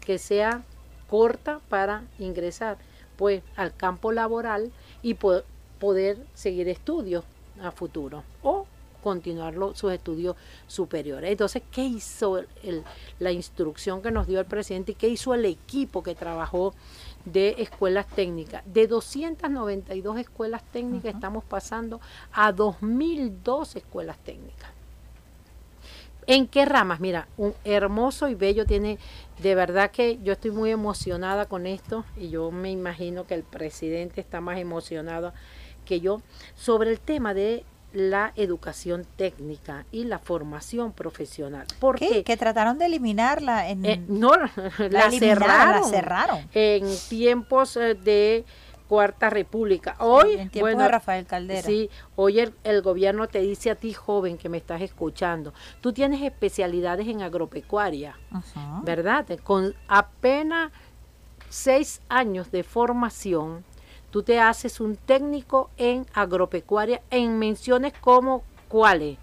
Speaker 2: que sea corta para ingresar pues al campo laboral y poder seguir estudios a futuro o continuar sus estudios superiores. Entonces, ¿qué hizo la instrucción que nos dio el presidente y qué hizo el equipo que trabajó de escuelas técnicas? De 292 escuelas técnicas estamos pasando a 2002 escuelas técnicas. ¿En qué ramas? Mira, un hermoso y bello tiene, de verdad que yo estoy muy emocionada con esto y yo me imagino que el presidente está más emocionado que yo sobre el tema de la educación técnica y la formación profesional.
Speaker 1: ¿Por qué? Que trataron de eliminarla. En...
Speaker 2: Eh, no, la, cerraron, En tiempos eh, de Cuarta República. Hoy,
Speaker 1: en tiempos de Rafael Caldera.
Speaker 2: Sí, hoy el, gobierno te dice a ti, joven, que me estás escuchando, tú tienes especialidades en agropecuaria, ¿verdad? Con apenas seis años de formación, tú te haces un técnico en agropecuaria en menciones como cuáles,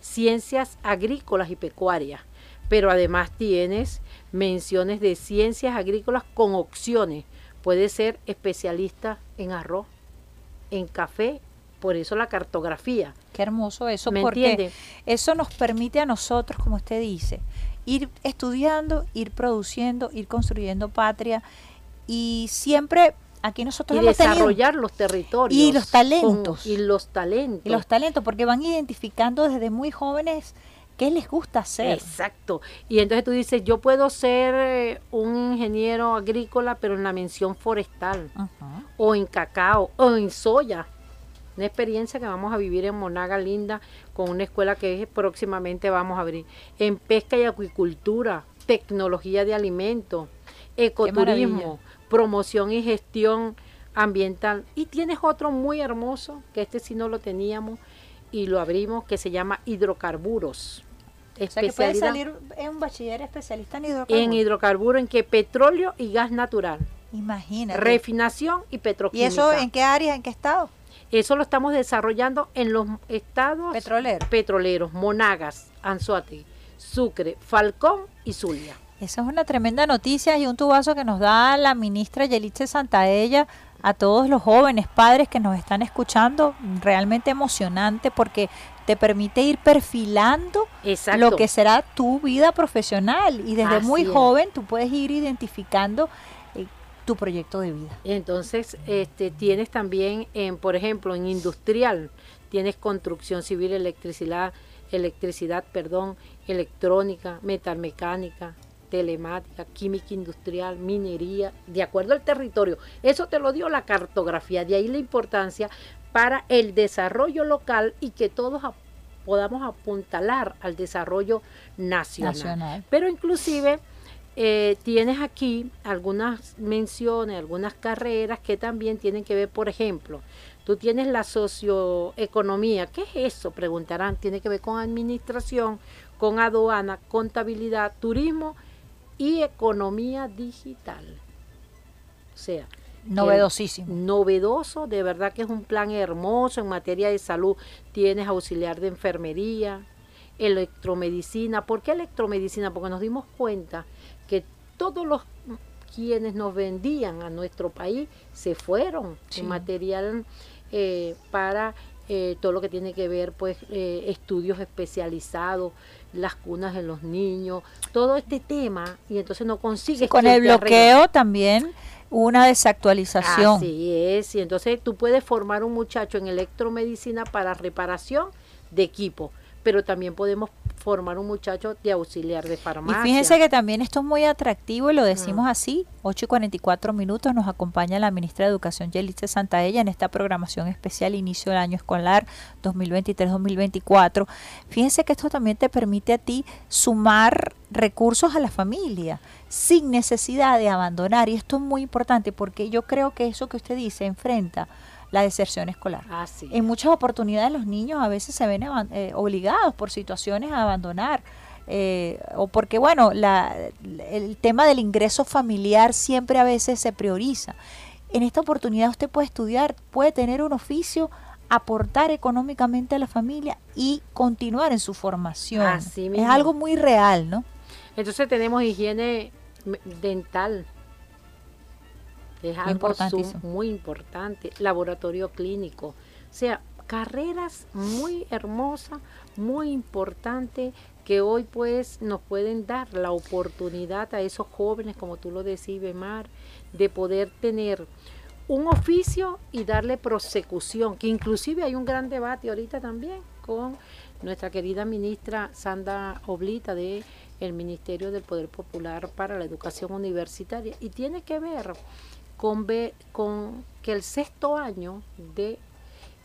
Speaker 2: ciencias agrícolas y pecuarias, pero además tienes menciones de ciencias agrícolas con opciones. Puedes ser especialista en arroz, en café, por eso la cartografía.
Speaker 1: Qué hermoso eso, porque eso nos permite a nosotros, como usted dice, ir estudiando, ir produciendo, ir construyendo patria y siempre aquí nosotros
Speaker 2: y desarrollar los territorios
Speaker 1: y los talentos.
Speaker 2: y los talentos.
Speaker 1: Y los talentos porque van identificando desde muy jóvenes qué les gusta hacer
Speaker 2: exacto. Y entonces tú dices yo puedo ser eh, un ingeniero agrícola pero en la mención forestal o en cacao o en soya. Una experiencia que vamos a vivir en Monaga Linda con una escuela que próximamente vamos a abrir en pesca y acuicultura tecnología de alimentos ecoturismo promoción y gestión ambiental. Y tienes otro muy hermoso, que este sí no lo teníamos y lo abrimos, que se llama hidrocarburos.
Speaker 1: O sea que puede salir un bachiller especialista en hidrocarburos.
Speaker 2: En hidrocarburos, en que petróleo y gas natural.
Speaker 1: Imagínate.
Speaker 2: Refinación y petroquímica.
Speaker 1: ¿Y eso en qué áreas, en qué estado?
Speaker 2: Eso lo estamos desarrollando en los estados
Speaker 1: petroleros,
Speaker 2: petroleros Monagas, Anzuate, Sucre, Falcón y Zulia.
Speaker 1: Esa es una tremenda noticia y un tubazo que nos da la ministra Yelitze Santaella a todos los jóvenes padres que nos están escuchando. Realmente emocionante porque te permite ir perfilando lo que será tu vida profesional y desde muy joven tú puedes ir identificando eh, tu proyecto de vida.
Speaker 2: Entonces, este, tienes también, en, por ejemplo, en industrial, tienes construcción civil, electricidad, electricidad, perdón, electrónica, metalmecánica, telemática, química industrial, minería, de acuerdo al territorio. Eso te lo dio la cartografía, de ahí la importancia para el desarrollo local y que todos podamos apuntalar al desarrollo nacional. Pero inclusive eh, tienes aquí algunas menciones, algunas carreras que también tienen que ver, por ejemplo, tú tienes la socioeconomía. ¿Qué es eso? Preguntarán. Tiene que ver con administración, con aduana, contabilidad, turismo y economía digital. O sea,
Speaker 1: novedosísimo.
Speaker 2: Novedoso, de verdad que es un plan hermoso en materia de salud. Tienes auxiliar de enfermería, electromedicina. ¿Por qué electromedicina? Porque nos dimos cuenta que todos los quienes nos vendían a nuestro país se fueron en material eh, para eh, todo lo que tiene que ver pues eh, estudios especializados las cunas de los niños todo este tema y entonces no consigue
Speaker 1: con el bloqueo también una desactualización.
Speaker 2: Así es y entonces tú puedes formar un muchacho en electromedicina para reparación de equipo, pero también podemos formar un muchacho de auxiliar de farmacia.
Speaker 1: Y fíjense que también esto es muy atractivo y lo decimos así, 8 y 44 minutos nos acompaña la ministra de Educación Yelitza Santaella en esta programación especial inicio del año escolar 2023-2024. Fíjense que esto también te permite a ti sumar recursos a la familia sin necesidad de abandonar y esto es muy importante porque yo creo que eso que usted dice enfrenta la deserción escolar.
Speaker 2: Ah,
Speaker 1: en muchas oportunidades los niños a veces se ven eh, obligados por situaciones a abandonar. Eh, o porque, bueno, la, el tema del ingreso familiar siempre a veces se prioriza. En esta oportunidad usted puede estudiar, puede tener un oficio, aportar económicamente a la familia y continuar en su formación. es algo muy real, ¿no?
Speaker 2: Entonces tenemos higiene dental, es algo muy importante. Laboratorio clínico. O sea, carreras muy hermosas, muy importantes que hoy pues nos pueden dar la oportunidad a esos jóvenes, como tú lo decís, Bemar, de poder tener un oficio y darle prosecución, que inclusive hay un gran debate ahorita también con nuestra querida ministra Sandra Oblita de el Ministerio del Poder Popular para la Educación Universitaria y tiene que ver con, con que el sexto año de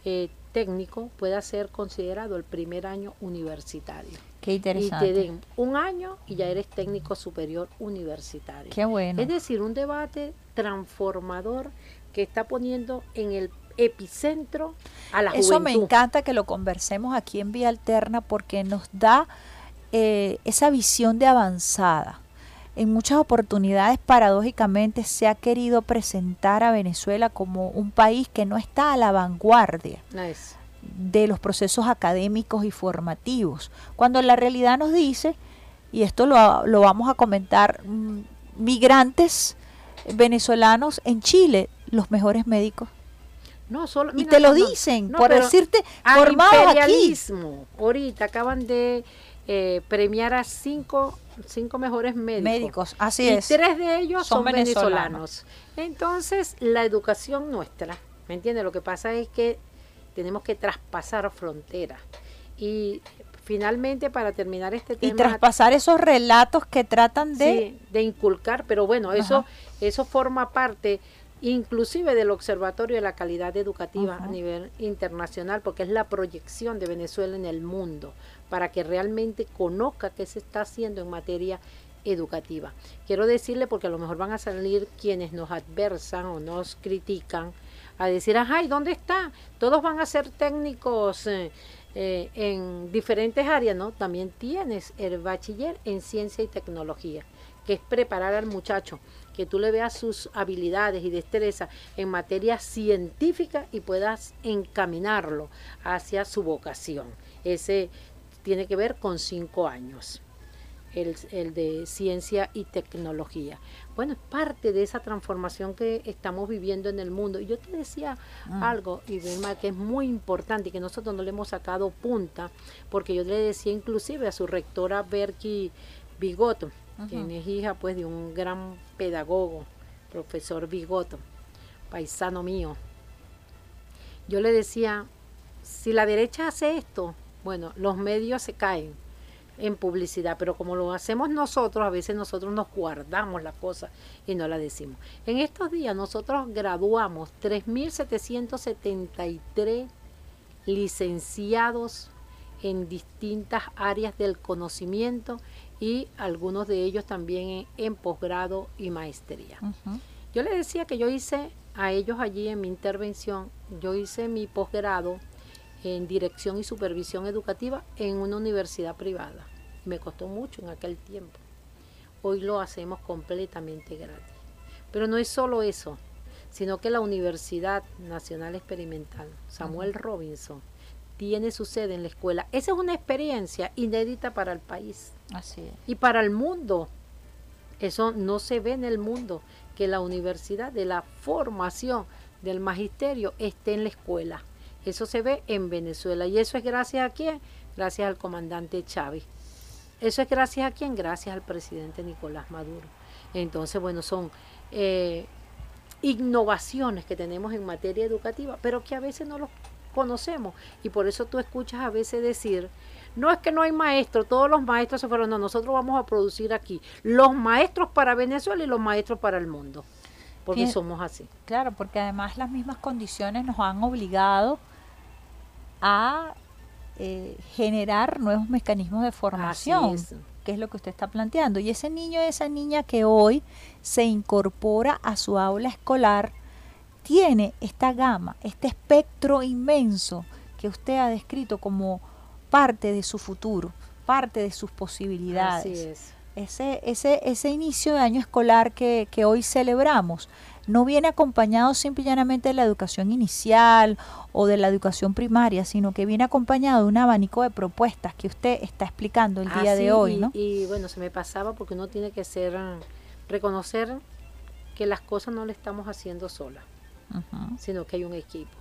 Speaker 2: eh, técnico pueda ser considerado el primer año universitario.
Speaker 1: Qué interesante.
Speaker 2: Y te den un año y ya eres técnico superior universitario.
Speaker 1: Qué bueno.
Speaker 2: Es decir, un debate transformador que está poniendo en el epicentro a la
Speaker 1: Eso me encanta que lo conversemos aquí en Vía Alterna porque nos da eh, esa visión de avanzada en muchas oportunidades paradójicamente se ha querido presentar a Venezuela como un país que no está a la vanguardia de los procesos académicos y formativos, cuando la realidad nos dice, y esto lo, lo vamos a comentar, mm, migrantes venezolanos en Chile, los mejores médicos.
Speaker 2: No, solo,
Speaker 1: y te lo dicen, por decirte, formados aquí.
Speaker 2: Ahorita acaban de eh, premiar a cinco, cinco mejores médicos.
Speaker 1: Médicos, así
Speaker 2: y
Speaker 1: es.
Speaker 2: Tres de ellos son, venezolanos. Entonces, la educación nuestra, ¿me entiendes? Lo que pasa es que tenemos que traspasar fronteras. Y finalmente, para terminar este tema...
Speaker 1: Y traspasar esos relatos que tratan de...
Speaker 2: de inculcar, pero bueno, eso, eso forma parte inclusive del Observatorio de la Calidad Educativa a nivel internacional, porque es la proyección de Venezuela en el mundo para que realmente conozca qué se está haciendo en materia educativa. Quiero decirle, porque a lo mejor van a salir quienes nos adversan o nos critican, a decir, ajá, ¿y dónde está? Todos van a ser técnicos eh, eh, en diferentes áreas, ¿no? También tienes el bachiller en ciencia y tecnología, que es preparar al muchacho, que tú le veas sus habilidades y destreza en materia científica y puedas encaminarlo hacia su vocación. Ese, tiene que ver con cinco años, el, de ciencia y tecnología. Bueno, es parte de esa transformación que estamos viviendo en el mundo. Y yo te decía ah. algo, y que es muy importante y que nosotros no le hemos sacado punta, porque yo le decía inclusive a su rectora Berky Bigoto, quien es hija pues de un gran pedagogo, profesor Bigoto, paisano mío. Yo le decía, si la derecha hace esto, bueno, los medios se caen en publicidad, pero como lo hacemos nosotros, a veces nosotros nos guardamos la cosa y no la decimos. En estos días nosotros graduamos 3.773 licenciados en distintas áreas del conocimiento y algunos de ellos también en, posgrado y maestría. Yo les decía que yo hice a ellos allí en mi intervención, yo hice mi posgrado en dirección y supervisión educativa en una universidad privada. Me costó mucho en aquel tiempo. Hoy lo hacemos completamente gratis. Pero no es solo eso, sino que la Universidad Nacional Experimental Samuel Robinson tiene su sede en la escuela. Esa es una experiencia inédita para el país.
Speaker 1: Así es.
Speaker 2: Y para el mundo. Eso no se ve en el mundo, que la universidad de la formación del magisterio esté en la escuela. Eso se ve en Venezuela. ¿Y eso es gracias a quién? Gracias al comandante Chávez. ¿Eso es gracias a quién? Gracias al presidente Nicolás Maduro. Entonces, bueno, son eh, innovaciones que tenemos en materia educativa, pero que a veces no los conocemos. Y por eso tú escuchas a veces decir, no es que no hay maestros, todos los maestros se fueron, no, nosotros vamos a producir aquí los maestros para Venezuela y los maestros para el mundo, porque somos así.
Speaker 1: Claro, porque además las mismas condiciones nos han obligado a eh, generar nuevos mecanismos de formación, que es lo que usted está planteando. Y ese niño, esa niña que hoy se incorpora a su aula escolar, tiene esta gama, este espectro inmenso que usted ha descrito como parte de su futuro, parte de sus posibilidades. Así es. Ese, ese, ese inicio de año escolar que, que hoy celebramos no viene acompañado simple y llanamente de la educación inicial o de la educación primaria, sino que viene acompañado de un abanico de propuestas que usted está explicando el día de hoy, ¿no?
Speaker 2: Y bueno, se me pasaba porque uno tiene que ser reconocer que las cosas no le estamos haciendo sola, sino que hay un equipo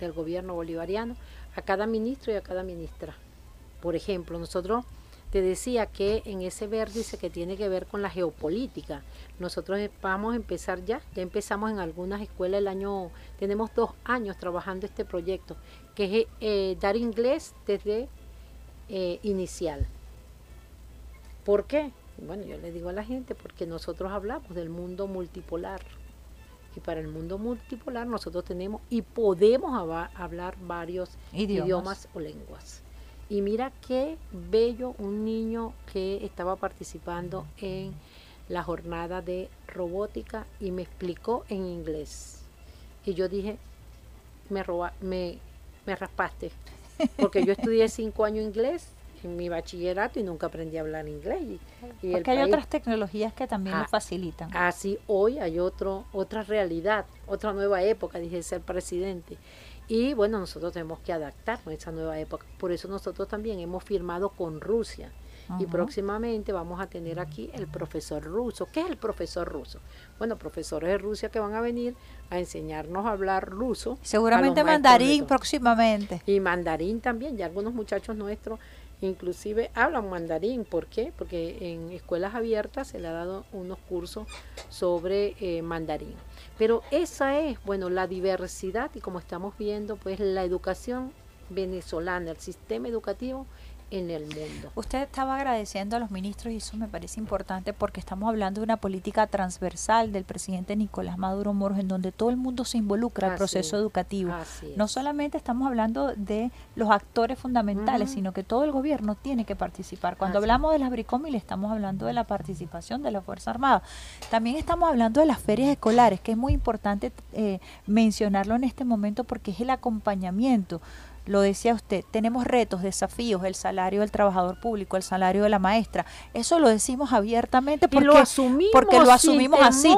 Speaker 2: del gobierno bolivariano a cada ministro y a cada ministra. Por ejemplo, nosotros te decía que en ese vértice que tiene que ver con la geopolítica, nosotros vamos a empezar ya, ya empezamos en algunas escuelas el año, tenemos dos años trabajando este proyecto, que es eh, dar inglés desde eh, inicial. ¿Por qué? Bueno, yo le digo a la gente, porque nosotros hablamos del mundo multipolar. Y para el mundo multipolar nosotros tenemos y podemos hablar varios idiomas. o lenguas. Y mira qué bello un niño que estaba participando en la jornada de robótica y me explicó en inglés. Y yo dije, me, roba, me, me raspaste, porque yo estudié cinco años inglés en mi bachillerato y nunca aprendí a hablar inglés.
Speaker 1: Y, Porque hay otras tecnologías que también lo ah, facilitan.
Speaker 2: Así hoy hay otro, otra realidad, otra nueva época, dije ser presidente. Y bueno, nosotros tenemos que adaptarnos a esa nueva época. Por eso nosotros también hemos firmado con Rusia. Y próximamente vamos a tener aquí el profesor ruso. ¿Qué es el profesor ruso? Bueno, profesores de Rusia que van a venir a enseñarnos a hablar ruso.
Speaker 1: Seguramente mandarín próximamente.
Speaker 2: Y mandarín también. Ya algunos muchachos nuestros inclusive hablan mandarín. ¿Por qué? Porque en escuelas abiertas se le ha dado unos cursos sobre eh, mandarín. Pero esa es, bueno, la diversidad y como estamos viendo, pues la educación venezolana, el sistema educativo en el mundo.
Speaker 1: Usted estaba agradeciendo a los ministros y eso me parece importante porque estamos hablando de una política transversal del presidente Nicolás Maduro Moros en donde todo el mundo se involucra al proceso educativo. No solamente estamos hablando de los actores fundamentales, sino que todo el gobierno tiene que participar. Cuando hablamos de las bricómiles estamos hablando de la participación de la Fuerza Armada. También estamos hablando de las ferias escolares, que es muy importante eh, mencionarlo en este momento porque es el acompañamiento lo decía usted, tenemos retos, desafíos, el salario del trabajador público, el salario de la maestra. Eso lo decimos abiertamente porque
Speaker 2: lo asumimos,
Speaker 1: porque lo asumimos así.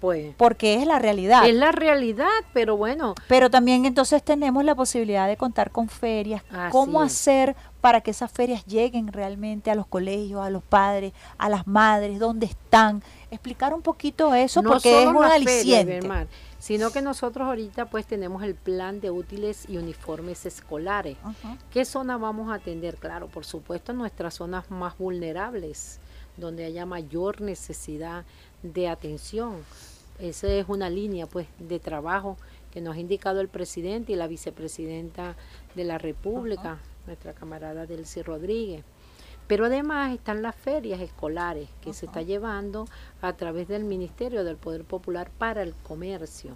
Speaker 1: Pues. Porque es la realidad.
Speaker 2: Es la realidad, pero bueno.
Speaker 1: Pero también entonces tenemos la posibilidad de contar con ferias. ¿Cómo hacer para que esas ferias lleguen realmente a los colegios, a los padres, a las madres, dónde están? Explicar un poquito eso porque es un aliciente
Speaker 2: sino que nosotros ahorita pues tenemos el plan de útiles y uniformes escolares. ¿Qué zona vamos a atender? Claro, por supuesto nuestras zonas más vulnerables, donde haya mayor necesidad de atención. Esa es una línea pues de trabajo que nos ha indicado el presidente y la vicepresidenta de la República, nuestra camarada Delcy Rodríguez. Pero además están las ferias escolares que se está llevando a través del Ministerio del Poder Popular para el Comercio.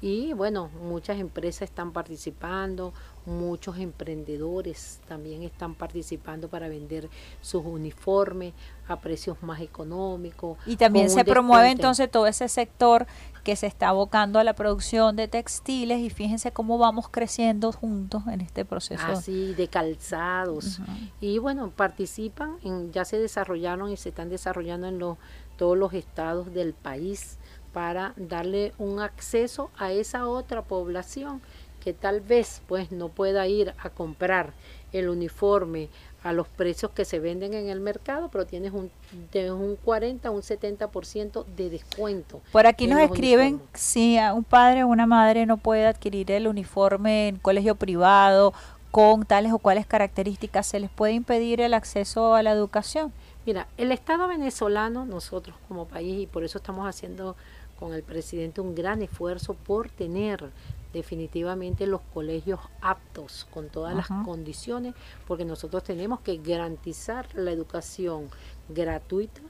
Speaker 2: Y bueno, muchas empresas están participando, muchos emprendedores también están participando para vender sus uniformes a precios más económicos.
Speaker 1: Y también se promueve entonces todo ese sector que se está abocando a la producción de textiles y fíjense cómo vamos creciendo juntos en este proceso.
Speaker 2: Así, de calzados. Y bueno, participan, en, ya se desarrollaron y se están desarrollando en los, todos los estados del país para darle un acceso a esa otra población que tal vez pues no pueda ir a comprar el uniforme a los precios que se venden en el mercado, pero tienes un, de un 40 un 70% de descuento.
Speaker 1: Por aquí nos escriben si un padre o una madre no puede adquirir el uniforme en colegio privado con tales o cuales características, ¿se les puede impedir el acceso a la educación?
Speaker 2: Mira, el Estado venezolano, nosotros como país, y por eso estamos haciendo con el presidente un gran esfuerzo por tener definitivamente los colegios aptos con todas las condiciones, porque nosotros tenemos que garantizar la educación gratuita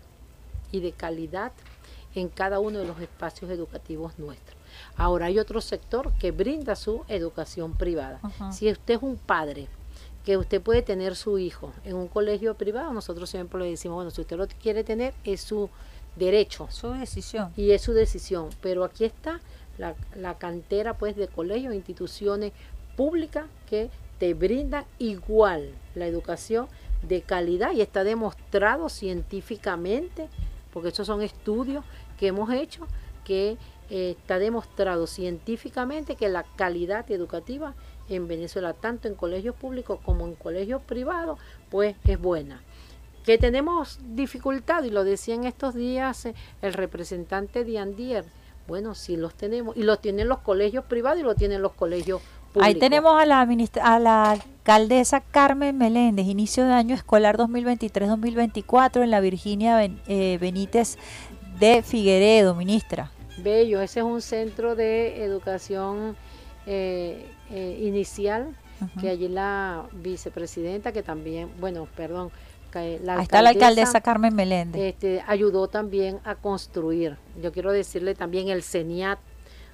Speaker 2: y de calidad en cada uno de los espacios educativos nuestros. Ahora hay otro sector que brinda su educación privada. Si usted es un padre que usted puede tener su hijo en un colegio privado, nosotros siempre le decimos, bueno, si usted lo quiere tener, es su derecho.
Speaker 1: Su decisión.
Speaker 2: Y es su decisión. Pero aquí está la, cantera pues de colegios, instituciones públicas que te brindan igual la educación de calidad y está demostrado científicamente, porque estos son estudios que hemos hecho, que eh, está demostrado científicamente que la calidad educativa en Venezuela, tanto en colegios públicos como en colegios privados, pues es buena. Que tenemos dificultad, y lo decía en estos días eh, el representante de Andier, bueno, sí los tenemos, y los tienen los colegios privados y los tienen los colegios públicos.
Speaker 1: Ahí tenemos a la, a la alcaldesa Carmen Meléndez, inicio de año escolar 2023-2024 en la Virginia eh, Benítez de Figueredo, ministra.
Speaker 2: Bello, ese es un centro de educación eh, eh, inicial que allí la vicepresidenta, que también, bueno, perdón,
Speaker 1: la Ahí está la alcaldesa Carmen Meléndez.
Speaker 2: Este, ayudó también a construir. Yo quiero decirle también el CENIAT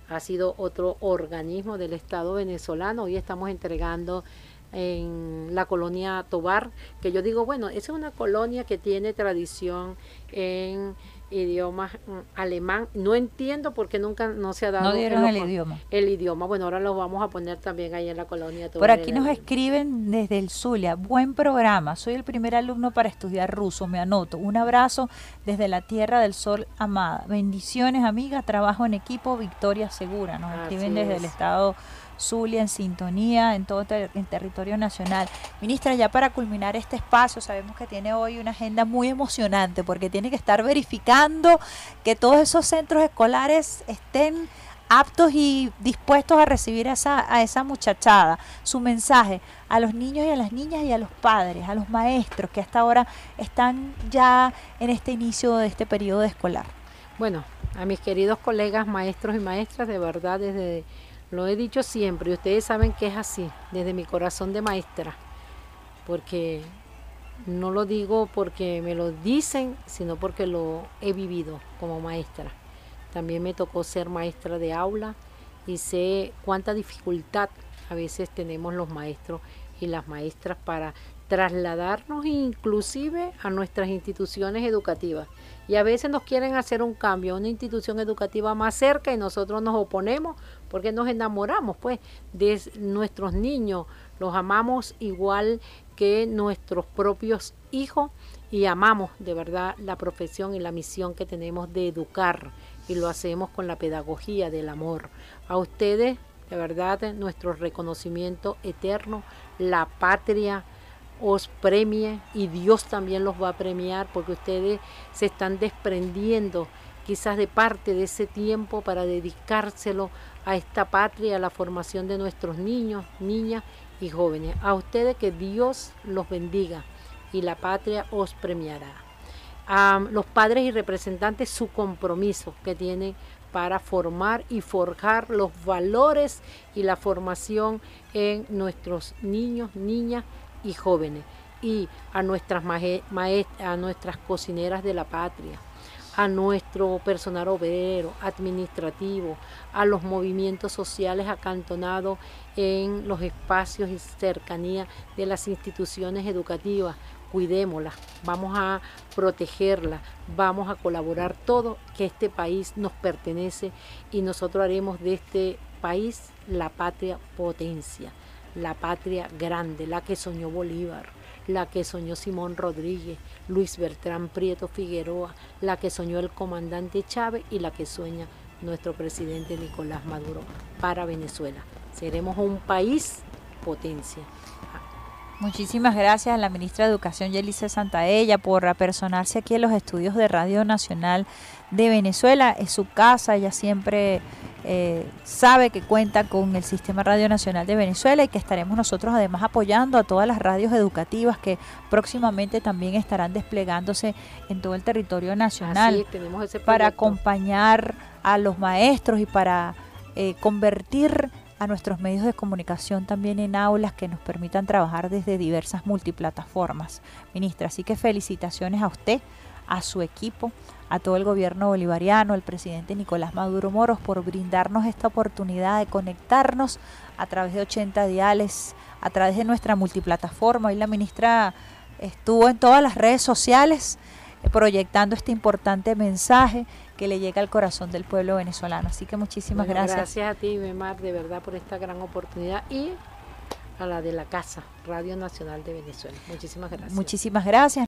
Speaker 2: ha sido otro organismo del Estado venezolano. Hoy estamos entregando en la colonia Tobar, que yo digo, bueno, esa es una colonia que tiene tradición en idioma mm, alemán. No entiendo por qué nunca no se ha dado
Speaker 1: el idioma.
Speaker 2: El idioma. Bueno, ahora lo vamos a poner también ahí en la colonia.
Speaker 1: Por aquí nos escriben desde el Zulia. Buen programa. Soy el primer alumno para estudiar ruso. Me anoto. Un abrazo desde la Tierra del Sol amada. Bendiciones, amiga. Trabajo en equipo. Victoria segura. Nos escriben desde el estado Zulia en sintonía en todo el territorio nacional. Ministra, ya para culminar este espacio, sabemos que tiene hoy una agenda muy emocionante porque tiene que estar verificando que todos esos centros escolares estén aptos y dispuestos a recibir a esa, a esa muchachada, su mensaje a los niños y a las niñas y a los padres, a los maestros que hasta ahora están ya en este inicio de este periodo escolar.
Speaker 2: Bueno, a mis queridos colegas maestros y maestras, de verdad desde lo he dicho siempre y ustedes saben que es así, desde mi corazón de maestra, porque no lo digo porque me lo dicen, sino porque lo he vivido como maestra. También me tocó ser maestra de aula y sé cuánta dificultad a veces tenemos los maestros y las maestras para trasladarnos inclusive a nuestras instituciones educativas. Y a veces nos quieren hacer un cambio a una institución educativa más cerca y nosotros nos oponemos porque nos enamoramos pues de nuestros niños, los amamos igual que nuestros propios hijos y amamos de verdad la profesión y la misión que tenemos de educar y lo hacemos con la pedagogía del amor. A ustedes, de verdad, nuestro reconocimiento eterno, la patria os premie y Dios también los va a premiar porque ustedes se están desprendiendo quizás de parte de ese tiempo para dedicárselo a esta patria, a la formación de nuestros niños, niñas y jóvenes. A ustedes que Dios los bendiga y la patria os premiará. A los padres y representantes su compromiso que tienen para formar y forjar los valores y la formación en nuestros niños, niñas y jóvenes y a nuestras, a nuestras cocineras de la patria, a nuestro personal obrero, administrativo, a los movimientos sociales acantonados en los espacios y cercanía de las instituciones educativas. Cuidémoslas, vamos a protegerla, vamos a colaborar todo, que este país nos pertenece y nosotros haremos de este país la patria potencia, la patria grande, la que soñó Bolívar la que soñó Simón Rodríguez, Luis Bertrán Prieto Figueroa, la que soñó el comandante Chávez y la que sueña nuestro presidente Nicolás Maduro para Venezuela. Seremos un país potencia.
Speaker 1: Muchísimas gracias a la ministra de Educación Yelice Santaella por apersonarse aquí en los estudios de Radio Nacional de Venezuela. Es su casa, ella siempre eh, sabe que cuenta con el Sistema Radio Nacional de Venezuela y que estaremos nosotros además apoyando a todas las radios educativas que próximamente también estarán desplegándose en todo el territorio nacional para acompañar a los maestros y para eh, convertir a nuestros medios de comunicación también en aulas que nos permitan trabajar desde diversas multiplataformas. Ministra, así que felicitaciones a usted, a su equipo, a todo el gobierno bolivariano, al presidente Nicolás Maduro Moros por brindarnos esta oportunidad de conectarnos a través de 80 diales, a través de nuestra multiplataforma. Hoy la ministra estuvo en todas las redes sociales eh, proyectando este importante mensaje que le llega al corazón del pueblo venezolano. Así que muchísimas gracias.
Speaker 2: Gracias a ti, Bemar, de verdad, por esta gran oportunidad y a la de la Casa, Radio Nacional de Venezuela. Muchísimas gracias.
Speaker 1: Muchísimas gracias.